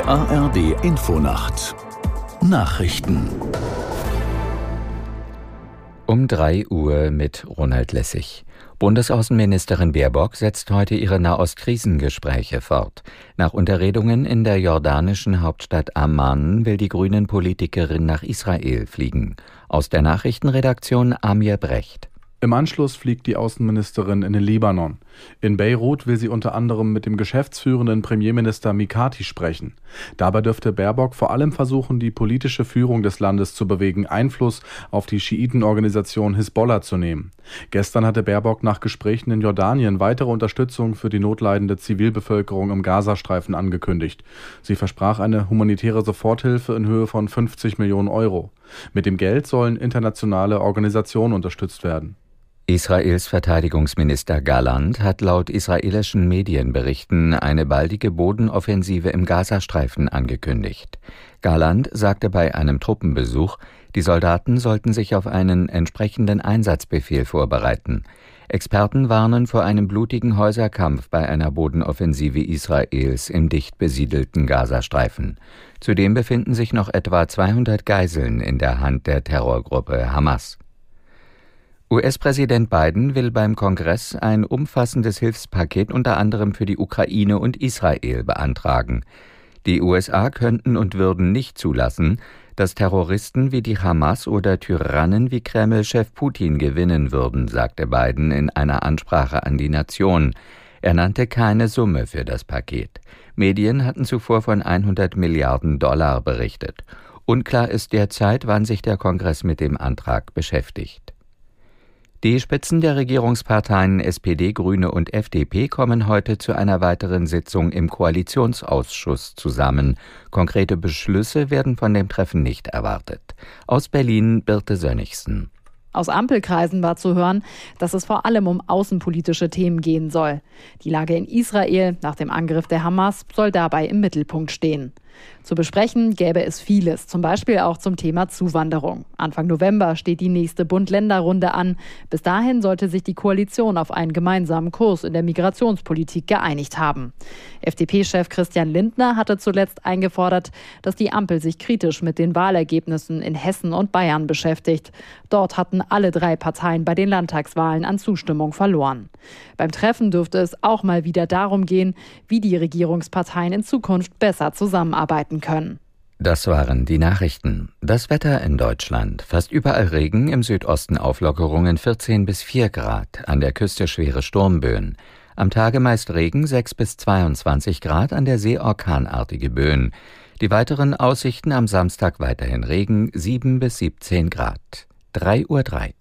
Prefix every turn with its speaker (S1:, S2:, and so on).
S1: Die ARD Infonacht Nachrichten
S2: um 3 Uhr mit Ronald Lessig. Bundesaußenministerin Baerbock setzt heute ihre Nahost-Krisengespräche fort. Nach Unterredungen in der jordanischen Hauptstadt Amman will die grünen Politikerin nach Israel fliegen. Aus der Nachrichtenredaktion Amir Brecht.
S3: Im Anschluss fliegt die Außenministerin in den Libanon. In Beirut will sie unter anderem mit dem geschäftsführenden Premierminister Mikati sprechen. Dabei dürfte Baerbock vor allem versuchen, die politische Führung des Landes zu bewegen, Einfluss auf die Schiitenorganisation Hisbollah zu nehmen. Gestern hatte Baerbock nach Gesprächen in Jordanien weitere Unterstützung für die notleidende Zivilbevölkerung im Gazastreifen angekündigt. Sie versprach eine humanitäre Soforthilfe in Höhe von 50 Millionen Euro. Mit dem Geld sollen internationale Organisationen unterstützt werden.
S2: Israels Verteidigungsminister Galland hat laut israelischen Medienberichten eine baldige Bodenoffensive im Gazastreifen angekündigt. Galland sagte bei einem Truppenbesuch, die Soldaten sollten sich auf einen entsprechenden Einsatzbefehl vorbereiten. Experten warnen vor einem blutigen Häuserkampf bei einer Bodenoffensive Israels im dicht besiedelten Gazastreifen. Zudem befinden sich noch etwa 200 Geiseln in der Hand der Terrorgruppe Hamas. US-Präsident Biden will beim Kongress ein umfassendes Hilfspaket unter anderem für die Ukraine und Israel beantragen. Die USA könnten und würden nicht zulassen, dass Terroristen wie die Hamas oder Tyrannen wie Kreml-Chef Putin gewinnen würden, sagte Biden in einer Ansprache an die Nation. Er nannte keine Summe für das Paket. Medien hatten zuvor von 100 Milliarden Dollar berichtet. Unklar ist derzeit, wann sich der Kongress mit dem Antrag beschäftigt. Die Spitzen der Regierungsparteien SPD, Grüne und FDP kommen heute zu einer weiteren Sitzung im Koalitionsausschuss zusammen. Konkrete Beschlüsse werden von dem Treffen nicht erwartet. Aus Berlin Birte Sönnigsen.
S4: Aus Ampelkreisen war zu hören, dass es vor allem um außenpolitische Themen gehen soll. Die Lage in Israel nach dem Angriff der Hamas soll dabei im Mittelpunkt stehen. Zu besprechen gäbe es vieles, zum Beispiel auch zum Thema Zuwanderung. Anfang November steht die nächste Bund-Länder-Runde an. Bis dahin sollte sich die Koalition auf einen gemeinsamen Kurs in der Migrationspolitik geeinigt haben. FDP-Chef Christian Lindner hatte zuletzt eingefordert, dass die Ampel sich kritisch mit den Wahlergebnissen in Hessen und Bayern beschäftigt. Dort hatten alle drei Parteien bei den Landtagswahlen an Zustimmung verloren. Beim Treffen dürfte es auch mal wieder darum gehen, wie die Regierungsparteien in Zukunft besser zusammenarbeiten arbeiten können.
S2: Das waren die Nachrichten. Das Wetter in Deutschland. Fast überall Regen, im Südosten Auflockerungen 14 bis 4 Grad, an der Küste schwere Sturmböen. Am Tage meist Regen 6 bis 22 Grad, an der See orkanartige Böen. Die weiteren Aussichten am Samstag weiterhin Regen 7 bis 17 Grad. 3 Uhr 3.